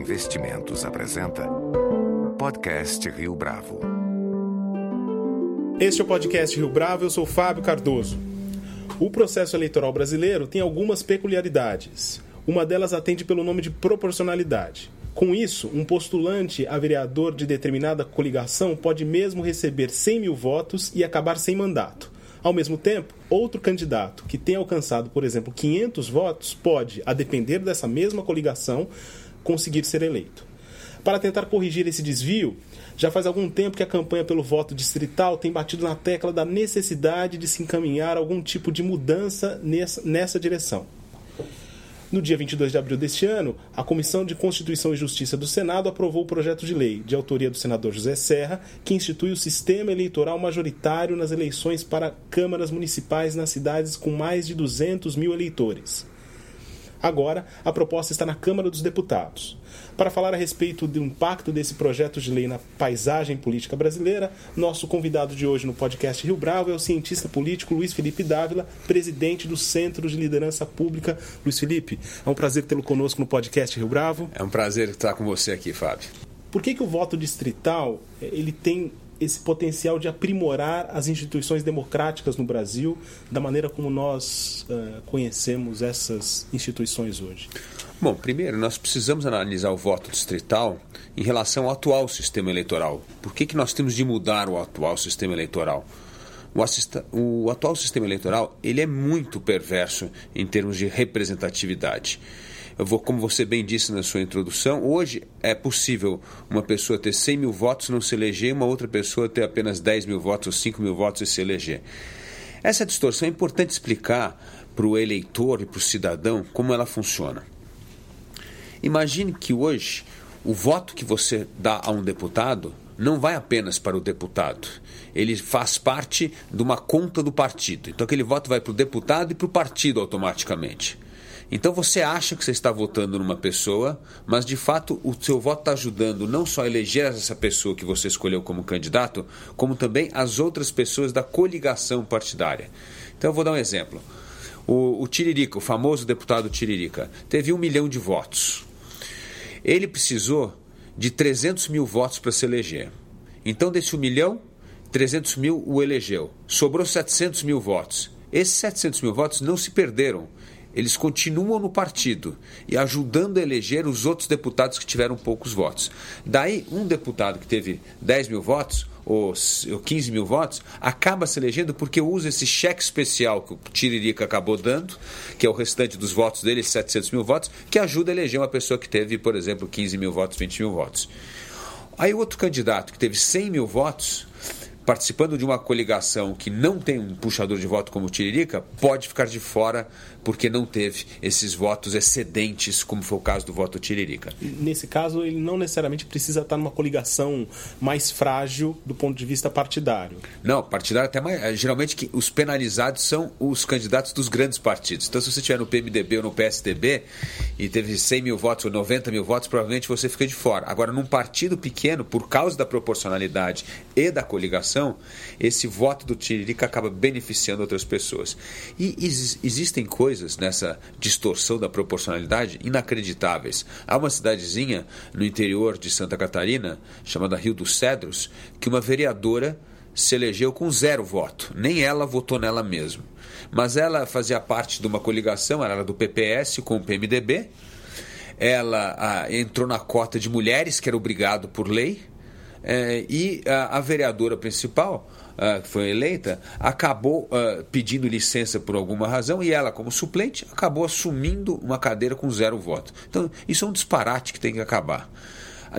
Investimentos apresenta Podcast Rio Bravo. Este é o podcast Rio Bravo, eu sou Fábio Cardoso. O processo eleitoral brasileiro tem algumas peculiaridades. Uma delas atende pelo nome de proporcionalidade. Com isso, um postulante a vereador de determinada coligação pode mesmo receber 100 mil votos e acabar sem mandato. Ao mesmo tempo, outro candidato que tenha alcançado, por exemplo, 500 votos pode, a depender dessa mesma coligação, conseguir ser eleito. Para tentar corrigir esse desvio, já faz algum tempo que a campanha pelo voto distrital tem batido na tecla da necessidade de se encaminhar algum tipo de mudança nessa, nessa direção. No dia 22 de abril deste ano, a Comissão de Constituição e Justiça do Senado aprovou o projeto de lei, de autoria do senador José Serra, que institui o sistema eleitoral majoritário nas eleições para câmaras municipais nas cidades com mais de 200 mil eleitores. Agora, a proposta está na Câmara dos Deputados. Para falar a respeito do impacto desse projeto de lei na paisagem política brasileira, nosso convidado de hoje no podcast Rio Bravo é o cientista político Luiz Felipe Dávila, presidente do Centro de Liderança Pública. Luiz Felipe, é um prazer tê-lo conosco no podcast Rio Bravo. É um prazer estar com você aqui, Fábio. Por que, que o voto distrital ele tem esse potencial de aprimorar as instituições democráticas no Brasil, da maneira como nós uh, conhecemos essas instituições hoje? Bom, primeiro, nós precisamos analisar o voto distrital em relação ao atual sistema eleitoral. Por que, que nós temos de mudar o atual sistema eleitoral? O, assista, o atual sistema eleitoral ele é muito perverso em termos de representatividade. Como você bem disse na sua introdução, hoje é possível uma pessoa ter 100 mil votos não se eleger, e uma outra pessoa ter apenas 10 mil votos ou 5 mil votos e se eleger. Essa distorção é importante explicar para o eleitor e para o cidadão como ela funciona. Imagine que hoje o voto que você dá a um deputado não vai apenas para o deputado. Ele faz parte de uma conta do partido. Então aquele voto vai para o deputado e para o partido automaticamente. Então você acha que você está votando numa pessoa, mas de fato o seu voto está ajudando não só a eleger essa pessoa que você escolheu como candidato, como também as outras pessoas da coligação partidária. Então eu vou dar um exemplo. O, o Tiririca, o famoso deputado Tiririca, teve um milhão de votos. Ele precisou de 300 mil votos para se eleger. Então, desse um milhão, 300 mil o elegeu. Sobrou 700 mil votos. Esses 700 mil votos não se perderam eles continuam no partido e ajudando a eleger os outros deputados que tiveram poucos votos. Daí, um deputado que teve 10 mil votos ou 15 mil votos acaba se elegendo porque usa esse cheque especial que o Tiririca acabou dando, que é o restante dos votos dele, 700 mil votos, que ajuda a eleger uma pessoa que teve, por exemplo, 15 mil votos, 20 mil votos. Aí, outro candidato que teve 100 mil votos participando de uma coligação que não tem um puxador de voto como o Tiririca, pode ficar de fora porque não teve esses votos excedentes, como foi o caso do voto Tiririca. Nesse caso, ele não necessariamente precisa estar numa coligação mais frágil do ponto de vista partidário. Não, partidário até mais. Eh, geralmente os penalizados são os candidatos dos grandes partidos. Então, se você estiver no PMDB ou no PSDB e teve 100 mil votos ou 90 mil votos, provavelmente você fica de fora. Agora, num partido pequeno, por causa da proporcionalidade e da coligação, esse voto do Tiririca acaba beneficiando outras pessoas. E existem coisas coisas nessa distorção da proporcionalidade inacreditáveis. Há uma cidadezinha no interior de Santa Catarina, chamada Rio dos Cedros, que uma vereadora se elegeu com zero voto. Nem ela votou nela mesmo. Mas ela fazia parte de uma coligação, ela era do PPS com o PMDB. Ela ah, entrou na cota de mulheres, que era obrigado por lei. É, e a, a vereadora principal uh, que foi eleita, acabou uh, pedindo licença por alguma razão e ela, como suplente, acabou assumindo uma cadeira com zero voto. Então, isso é um disparate que tem que acabar.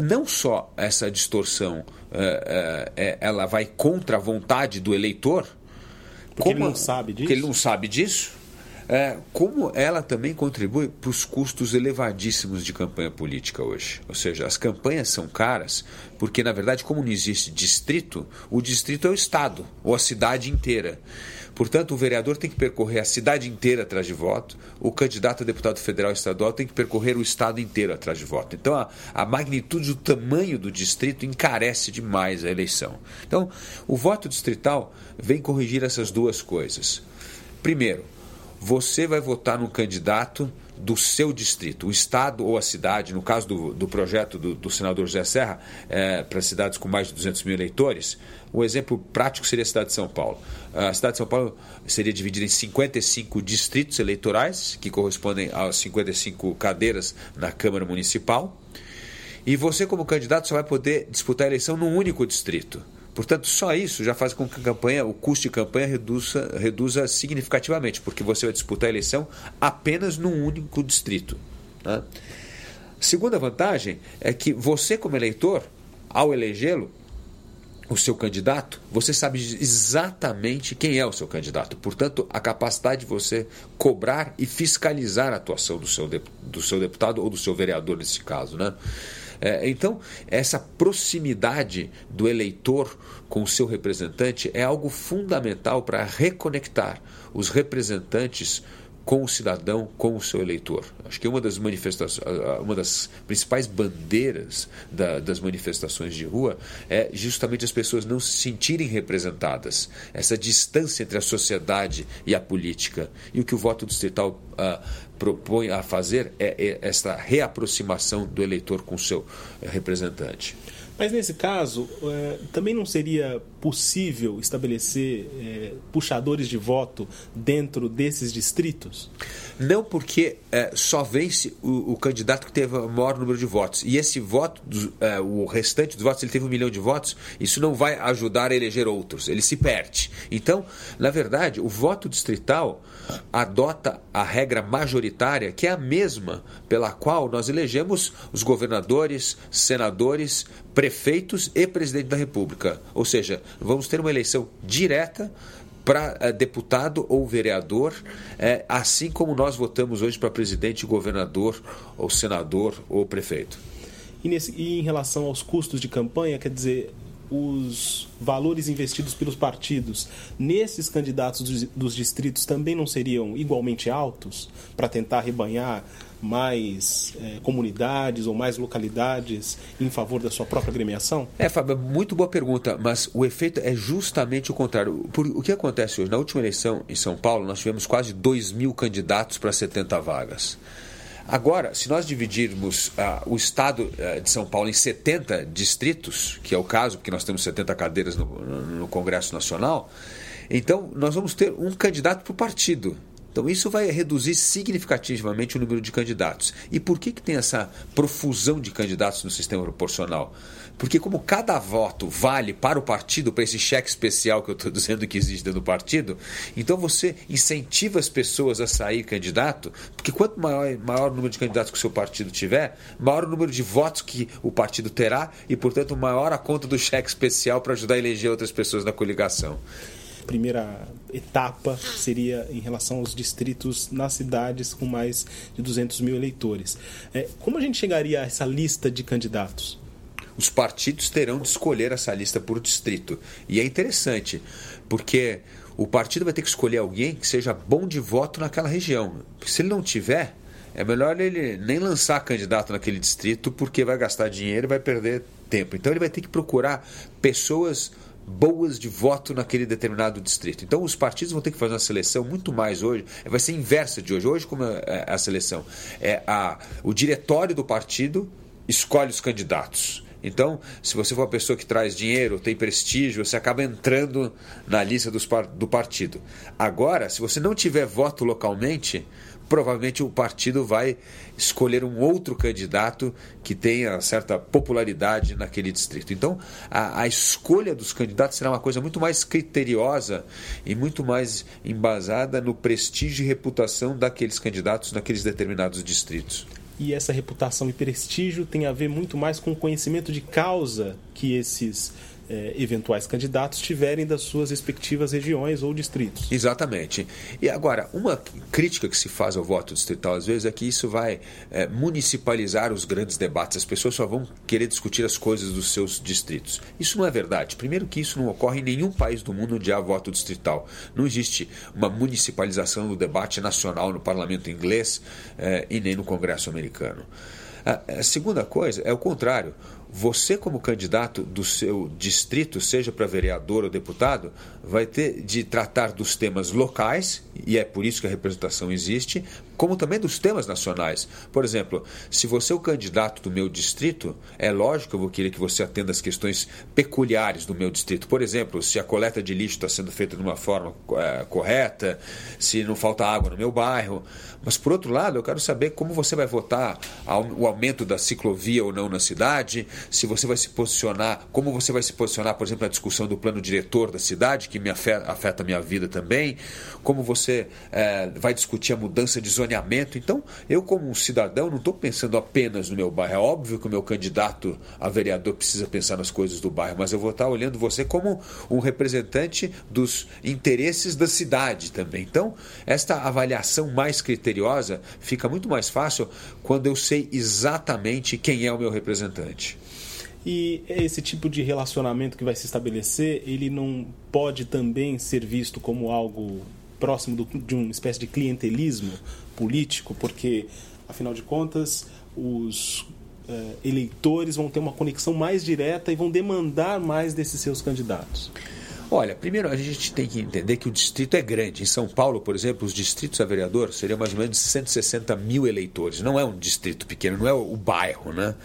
Não só essa distorção uh, ela vai contra a vontade do eleitor, porque como, ele não sabe disso. Porque ele não sabe disso é, como ela também contribui para os custos elevadíssimos de campanha política hoje. Ou seja, as campanhas são caras porque, na verdade, como não existe distrito, o distrito é o Estado ou a cidade inteira. Portanto, o vereador tem que percorrer a cidade inteira atrás de voto, o candidato a deputado federal estadual tem que percorrer o estado inteiro atrás de voto. Então, a, a magnitude, o tamanho do distrito encarece demais a eleição. Então, o voto distrital vem corrigir essas duas coisas. Primeiro, você vai votar num candidato do seu distrito. O estado ou a cidade, no caso do, do projeto do, do senador José Serra, é, para cidades com mais de 200 mil eleitores, o exemplo prático seria a cidade de São Paulo. A cidade de São Paulo seria dividida em 55 distritos eleitorais, que correspondem a 55 cadeiras na Câmara Municipal. E você, como candidato, só vai poder disputar a eleição num único distrito. Portanto, só isso já faz com que a campanha, o custo de campanha reduza, reduza significativamente, porque você vai disputar a eleição apenas num único distrito. Né? Segunda vantagem é que você, como eleitor, ao elegê-lo, o seu candidato, você sabe exatamente quem é o seu candidato. Portanto, a capacidade de você cobrar e fiscalizar a atuação do seu, do seu deputado ou do seu vereador, nesse caso. Né? É, então, essa proximidade do eleitor com o seu representante é algo fundamental para reconectar os representantes com o cidadão, com o seu eleitor. Acho que uma das manifestações, uma das principais bandeiras da, das manifestações de rua é justamente as pessoas não se sentirem representadas, essa distância entre a sociedade e a política. E o que o voto distrital uh, propõe a fazer é, é essa reaproximação do eleitor com o seu representante. Mas nesse caso, é, também não seria possível estabelecer é, puxadores de voto dentro desses distritos? Não, porque é, só vence o, o, candidato que teve o maior número de votos. E esse voto, é, o restante dos votos, ele teve um milhão de votos, isso não vai ajudar a eleger outros, ele se perde. Então, na verdade, o voto distrital adota a regra majoritária, que é a mesma pela qual nós elegemos os governadores, senadores, prefeitos e presidente da República. Ou seja, vamos ter uma eleição direta para é, deputado ou vereador, é, assim como nós votamos hoje para presidente, governador, ou senador ou prefeito. E, nesse, e em relação aos custos de campanha, quer dizer, os valores investidos pelos partidos nesses candidatos dos, distritos também não seriam igualmente altos para tentar rebanhar mais é, comunidades ou mais localidades em favor da sua própria agremiação? É, Fábio, muito boa pergunta, mas o efeito é justamente o contrário. Por, o que acontece hoje? Na última eleição em São Paulo, nós tivemos quase 2 mil candidatos para 70 vagas. Agora, se nós dividirmos ah, o estado ah, de São Paulo em 70 distritos, que é o caso, porque nós temos 70 cadeiras no, no Congresso Nacional, então nós vamos ter um candidato por partido. Então isso vai reduzir significativamente o número de candidatos. E por que, que tem essa profusão de candidatos no sistema proporcional? Porque como cada voto vale para o partido, para esse cheque especial que eu estou dizendo que existe dentro do partido, então você incentiva as pessoas a sair candidato, porque quanto maior, maior o número de candidatos que o seu partido tiver, maior o número de votos que o partido terá e, portanto, maior a conta do cheque especial para ajudar a eleger outras pessoas na coligação primeira etapa seria em relação aos distritos nas cidades com mais de 200 mil eleitores. É, como a gente chegaria a essa lista de candidatos? Os partidos terão de escolher essa lista por distrito. E é interessante, porque o partido vai ter que escolher alguém que seja bom de voto naquela região. Porque se ele não tiver, é melhor ele nem lançar candidato naquele distrito, porque vai gastar dinheiro e vai perder tempo. Então ele vai ter que procurar pessoas boas de voto naquele determinado distrito. Então os partidos vão ter que fazer uma seleção muito mais hoje, vai ser inversa de hoje. Hoje como é a seleção? É a, o diretório do partido escolhe os candidatos. Então, se você for uma pessoa que traz dinheiro, tem prestígio, você acaba entrando na lista dos, do partido. Agora, se você não tiver voto localmente, provavelmente o partido vai escolher um outro candidato que tenha certa popularidade naquele distrito. Então, a, a, escolha dos candidatos será uma coisa muito mais criteriosa e muito mais embasada no prestígio e reputação daqueles candidatos naqueles determinados distritos. E essa reputação e prestígio tem a ver muito mais com o conhecimento de causa que esses é, eventuais candidatos tiverem das suas respectivas regiões ou distritos. Exatamente. E agora, uma crítica que se faz ao voto distrital às vezes é que isso vai é, municipalizar os grandes debates. As pessoas só vão querer discutir as coisas dos seus distritos. Isso não é verdade. Primeiro que isso não ocorre em nenhum país do mundo onde há voto distrital. Não existe uma municipalização do debate nacional no parlamento inglês é, e nem no Congresso americano. A segunda coisa é o contrário. Você, como candidato do seu distrito, seja para vereador ou deputado, vai ter de tratar dos temas locais, e é por isso que a representação existe, como também dos temas nacionais. Por exemplo, se você é o candidato do meu distrito, é lógico que eu vou querer que você atenda as questões peculiares do meu distrito. Por exemplo, se a coleta de lixo está sendo feita de uma forma é, correta, se não falta água no meu bairro. Mas, por outro lado, eu quero saber como você vai votar o aumento da ciclovia ou não na cidade, se você vai se posicionar, como você vai se posicionar, por exemplo, na discussão do plano diretor da cidade, que me afeta, afeta a minha vida também, como você é, vai discutir a mudança de zoneamento. Então, eu, como um cidadão, não estou pensando apenas no meu bairro. É óbvio que o meu candidato a vereador precisa pensar nas coisas do bairro, mas eu vou estar olhando você como um representante dos interesses da cidade também. Então, esta avaliação mais criteriosa fica muito mais fácil quando eu sei exatamente quem é o meu representante. E esse tipo de relacionamento que vai se estabelecer, ele não pode também ser visto como algo próximo do, de uma espécie de clientelismo político, porque, afinal de contas, os uh, eleitores vão ter uma conexão mais direta e vão demandar mais desses seus candidatos. Olha, primeiro a gente tem que entender que o distrito é grande. Em São Paulo, por exemplo, os distritos a vereador seriam mais ou menos 160 mil eleitores. Não é um distrito pequeno, não é o bairro, né?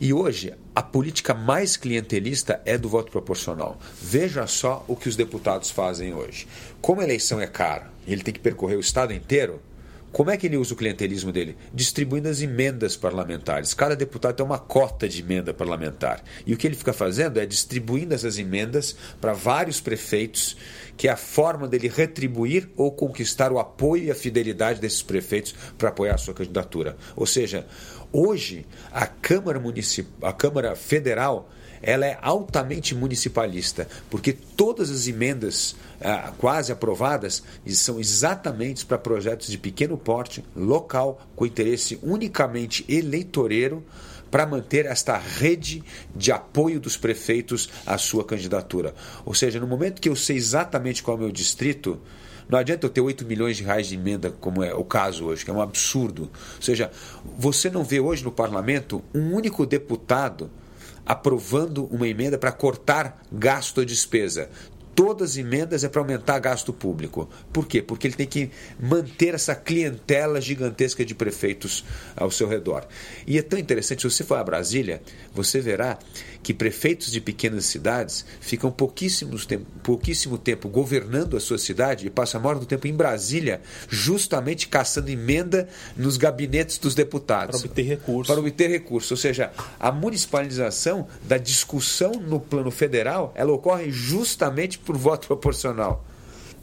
E hoje, a política mais clientelista é do voto proporcional. Veja só o que os deputados fazem hoje. Como a eleição é cara ele tem que percorrer o estado inteiro, como é que ele usa o clientelismo dele? Distribuindo as emendas parlamentares. Cada deputado tem uma cota de emenda parlamentar. E o que ele fica fazendo é distribuindo essas emendas para vários prefeitos, que é a forma dele retribuir ou conquistar o apoio e a fidelidade desses prefeitos para apoiar a sua candidatura. Ou seja, Hoje, a Câmara Municipal, a Câmara Federal, ela é altamente municipalista, porque todas as emendas ah, quase aprovadas são exatamente para projetos de pequeno porte, local, com interesse unicamente eleitoreiro, para manter esta rede de apoio dos prefeitos à sua candidatura. Ou seja, no momento que eu sei exatamente qual é o meu distrito, não adianta eu ter 8 milhões de reais de emenda, como é o caso hoje, que é um absurdo. Ou seja, você não vê hoje no parlamento um único deputado aprovando uma emenda para cortar gasto ou despesa todas as emendas é para aumentar gasto público. Por quê? Porque ele tem que manter essa clientela gigantesca de prefeitos ao seu redor. E é tão interessante, se você for a Brasília, você verá que prefeitos de pequenas cidades ficam pouquíssimos tempo, pouquíssimo tempo governando a sua cidade e passam a maior do tempo em Brasília, justamente caçando emenda nos gabinetes dos deputados. Para obter recursos. Para obter recursos. Ou seja, a municipalização da discussão no plano federal, ela ocorre justamente por voto proporcional.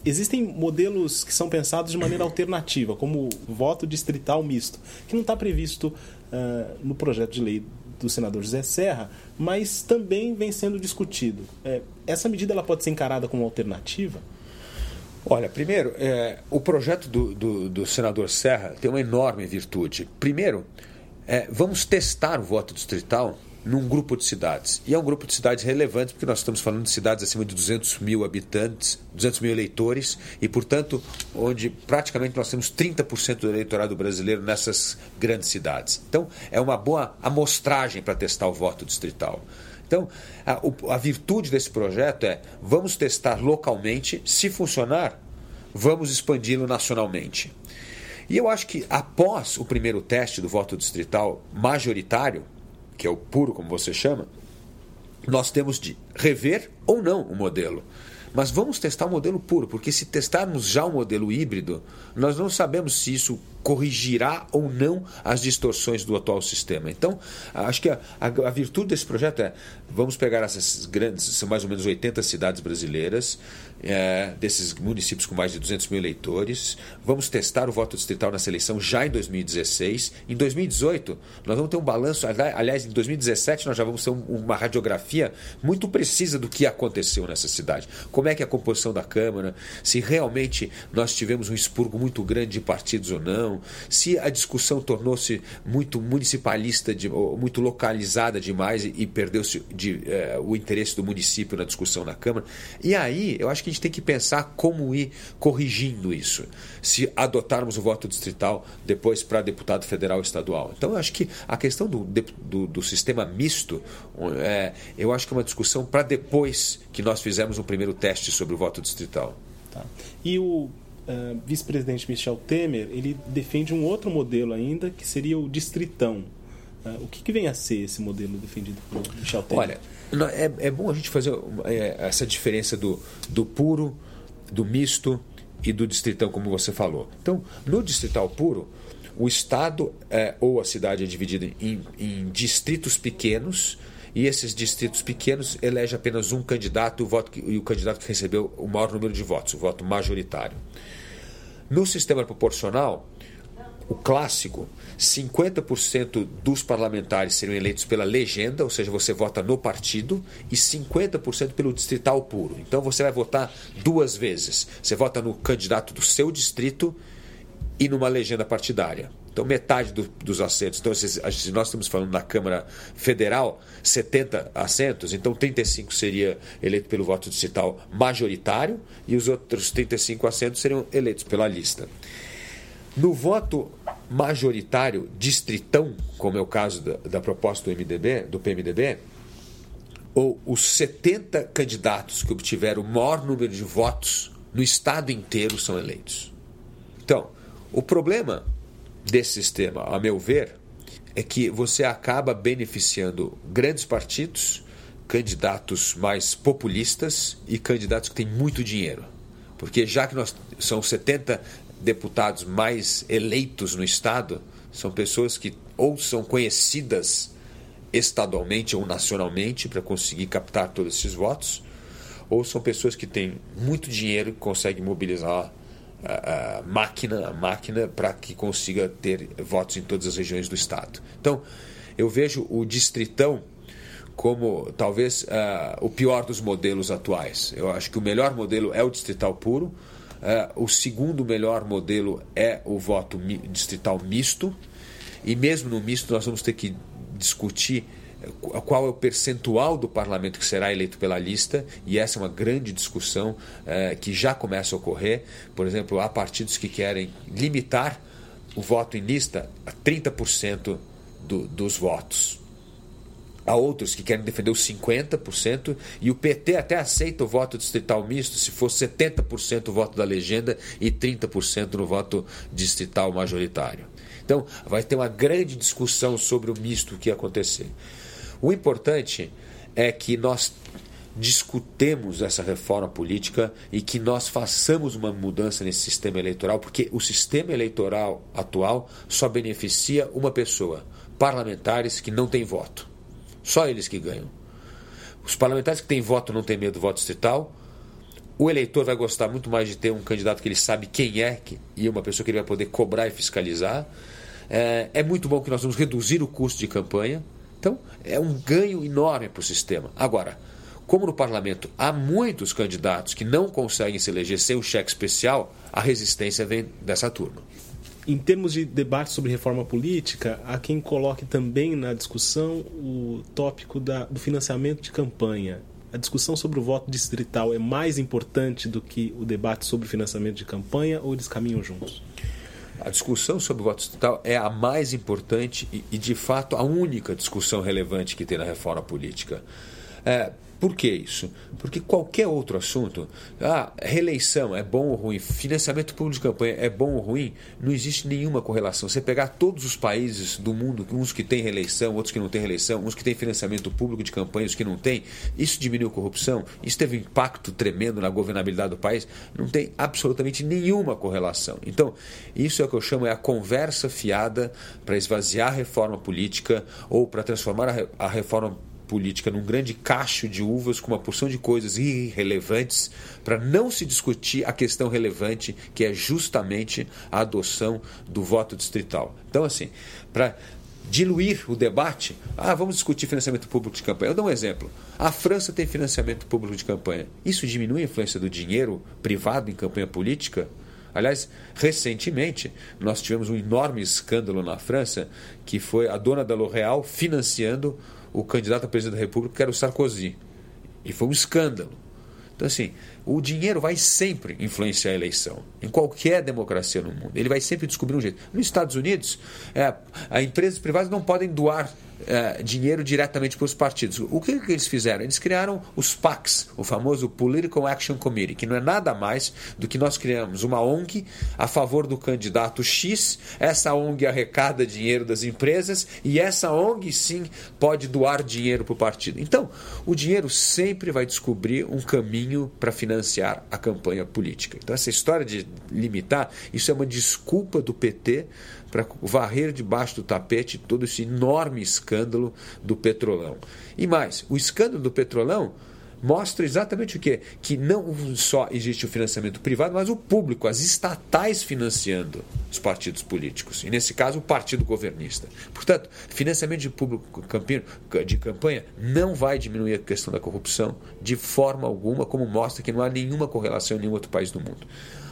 Existem modelos que são pensados de maneira alternativa, como voto distrital misto, que não está previsto uh, no projeto de lei do senador José Serra, mas também vem sendo discutido. É, essa medida ela pode ser encarada como alternativa? Olha, primeiro, é, o projeto do, do, do, senador Serra tem uma enorme virtude. Primeiro, é, vamos testar o voto distrital num grupo de cidades. E é um grupo de cidades relevante, porque nós estamos falando de cidades acima de 200 mil habitantes, 200 mil eleitores, e, portanto, onde praticamente nós temos 30% do eleitorado brasileiro nessas grandes cidades. Então, é uma boa amostragem para testar o voto distrital. Então, a, a virtude desse projeto é: vamos testar localmente, se funcionar, vamos expandi-lo nacionalmente. E eu acho que após o primeiro teste do voto distrital majoritário, que é o puro, como você chama, nós temos de rever ou não o modelo. Mas vamos testar o modelo puro, porque se testarmos já o modelo híbrido, nós não sabemos se isso corrigirá ou não as distorções do atual sistema. Então, acho que a, a, a, virtude desse projeto é: vamos pegar essas grandes, são mais ou menos 80 cidades brasileiras, é, desses municípios com mais de 200 mil eleitores, vamos testar o voto distrital nessa eleição já em 2016. Em 2018, nós vamos ter um balanço, aliás, em 2017, nós já vamos ter uma radiografia muito precisa do que aconteceu nessa cidade. Como é que é a composição da Câmara, se realmente nós tivemos um expurgo muito grande de partidos ou não, se a discussão tornou-se muito municipalista, de, muito localizada demais e, e perdeu-se eh, o interesse do município na discussão na Câmara. E aí eu acho que a gente tem que pensar como ir corrigindo isso, se adotarmos o voto distrital depois para deputado federal e estadual. Então eu acho que a questão do, do, do sistema misto, é, eu acho que é uma discussão para depois que nós fizemos um primeiro teste sobre o voto distrital. Tá. E o uh, vice-presidente Michel Temer, ele defende um outro modelo ainda, que seria o distritão. Uh, o que, que, vem a ser esse modelo defendido por Michel Temer? Olha, é, é bom a gente fazer é, essa diferença do, do puro, do misto e do distritão, como você falou. Então, no distrital puro, o estado é, ou a cidade é dividida em, em distritos pequenos e esses distritos pequenos elege apenas um candidato o, voto que, e o candidato que recebeu o maior número de votos, o voto majoritário. No sistema proporcional, o clássico, 50% dos parlamentares seriam eleitos pela legenda, ou seja, você vota no partido, e 50% pelo distrital puro. Então você vai votar duas vezes. Você vota no candidato do seu distrito e numa legenda partidária. Então, metade do, dos assentos. Então, se, se, nós estamos falando na Câmara Federal, 70 assentos, então 35 seria eleito pelo voto distrital majoritário e os outros 35 assentos seriam eleitos pela lista. No voto majoritário distritão, como é o caso da, da proposta do MDB, do PMDB, ou os 70 candidatos que obtiveram o maior número de votos no estado inteiro são eleitos. Então, o problema desse sistema, a meu ver, é que você acaba beneficiando grandes partidos, candidatos mais populistas e candidatos que têm muito dinheiro. Porque já que nós são 70 deputados mais eleitos no estado, são pessoas que ou são conhecidas estadualmente ou nacionalmente para conseguir captar todos esses votos, ou são pessoas que têm muito dinheiro e conseguem mobilizar a, máquina, a máquina para que consiga ter votos em todas as regiões do estado. Então, eu vejo o distritão como talvez uh, o pior dos modelos atuais. Eu acho que o melhor modelo é o distrital puro. Uh, o segundo melhor modelo é o voto distrital misto. E mesmo no misto, nós vamos ter que discutir qual é o percentual do parlamento que será eleito pela lista, e essa é uma grande discussão é, que já começa a ocorrer. Por exemplo, há partidos que querem limitar o voto em lista a 30% do, dos votos. Há outros que querem defender os 50%, e o PT até aceita o voto distrital misto se for 70% o voto da legenda e 30% no voto distrital majoritário. Então, vai ter uma grande discussão sobre o misto que acontecer. O importante é que nós discutemos essa reforma política e que nós façamos uma mudança nesse sistema eleitoral, porque o sistema eleitoral atual só beneficia uma pessoa: parlamentares que não têm voto. Só eles que ganham. Os parlamentares que têm voto não têm medo do voto distrital. O eleitor vai gostar muito mais de ter um candidato que ele sabe quem é e uma pessoa que ele vai poder cobrar e fiscalizar. É, é muito bom que nós vamos reduzir o custo de campanha. Então, é um ganho enorme para o sistema. Agora, como no parlamento há muitos candidatos que não conseguem se eleger sem o cheque especial, a resistência vem dessa turma. Em termos de debate sobre reforma política, há quem coloque também na discussão o tópico da, do financiamento de campanha. A discussão sobre o voto distrital é mais importante do que o debate sobre financiamento de campanha ou eles caminham juntos? A discussão sobre o voto distrital é a mais importante e, e, de fato, a única discussão relevante que tem na reforma política. É, por que isso? Porque qualquer outro assunto, ah, reeleição é bom ou ruim, financiamento público de campanha é bom ou ruim, não existe nenhuma correlação. Você pegar todos os países do mundo, uns que têm reeleição, outros que não têm reeleição, uns que têm financiamento público de campanha, outros que não têm, isso diminuiu a corrupção, isso teve um impacto tremendo na governabilidade do país, não tem absolutamente nenhuma correlação. Então, isso é o que eu chamo é a conversa fiada para esvaziar a reforma política ou para transformar a reforma política num grande cacho de uvas com uma porção de coisas irrelevantes para não se discutir a questão relevante que é justamente a adoção do voto distrital. Então, assim, para diluir o debate. Ah, vamos discutir financiamento público de campanha. Eu dou um exemplo. A França tem financiamento público de campanha. Isso diminui a influência do dinheiro privado em campanha política? Aliás, recentemente nós tivemos um enorme escândalo na França, que foi a dona da L'Oréal financiando o candidato a presidente da República, que era o Sarkozy. E foi um escândalo. Então, assim, o dinheiro vai sempre influenciar a eleição, em qualquer democracia no mundo. Ele vai sempre descobrir um jeito. Nos Estados Unidos, é, as empresas privadas não podem doar é, dinheiro diretamente para os partidos. O que, que, eles fizeram? Eles criaram os PACs, o famoso Political Action Committee, que não é nada mais do que nós criamos uma ONG a favor do candidato X. Essa ONG arrecada dinheiro das empresas e essa ONG sim pode doar dinheiro para o partido. Então, o dinheiro sempre vai descobrir um caminho para financiar a campanha política. Então, essa história de limitar, isso é uma desculpa do PT para varrer debaixo do tapete todo esse enorme escândalo do petrolão. E mais, o escândalo do petrolão mostra exatamente o que? Que não só existe o financiamento privado, mas o público, as estatais financiando os partidos políticos. E nesse caso, o partido governista. Portanto, financiamento de público de campanha não vai diminuir a questão da corrupção de forma alguma, como mostra que não há nenhuma correlação em nenhum outro país do mundo.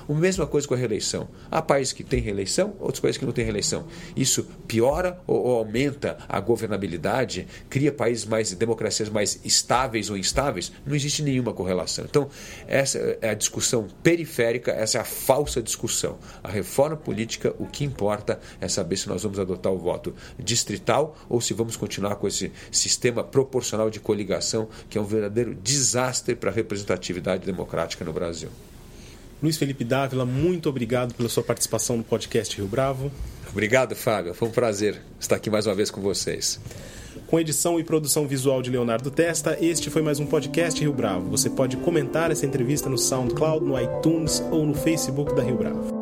A mesma coisa com a reeleição. Há países que têm reeleição, outros países que não têm reeleição. Isso piora ou, aumenta a governabilidade, cria países mais, democracias mais estáveis ou instáveis? Não existe nenhuma correlação. Então, essa é a discussão periférica, essa é a falsa discussão. A reforma política, o que importa é saber se nós vamos adotar o voto distrital ou se vamos continuar com esse sistema proporcional de coligação, que é um verdadeiro desastre para a representatividade democrática no Brasil. Luiz Felipe Dávila, muito obrigado pela sua participação no podcast Rio Bravo. Obrigado, Fábio. Foi um prazer estar aqui mais uma vez com vocês. Com edição e produção visual de Leonardo Testa, este foi mais um podcast Rio Bravo. Você pode comentar essa entrevista no SoundCloud, no iTunes ou no Facebook da Rio Bravo.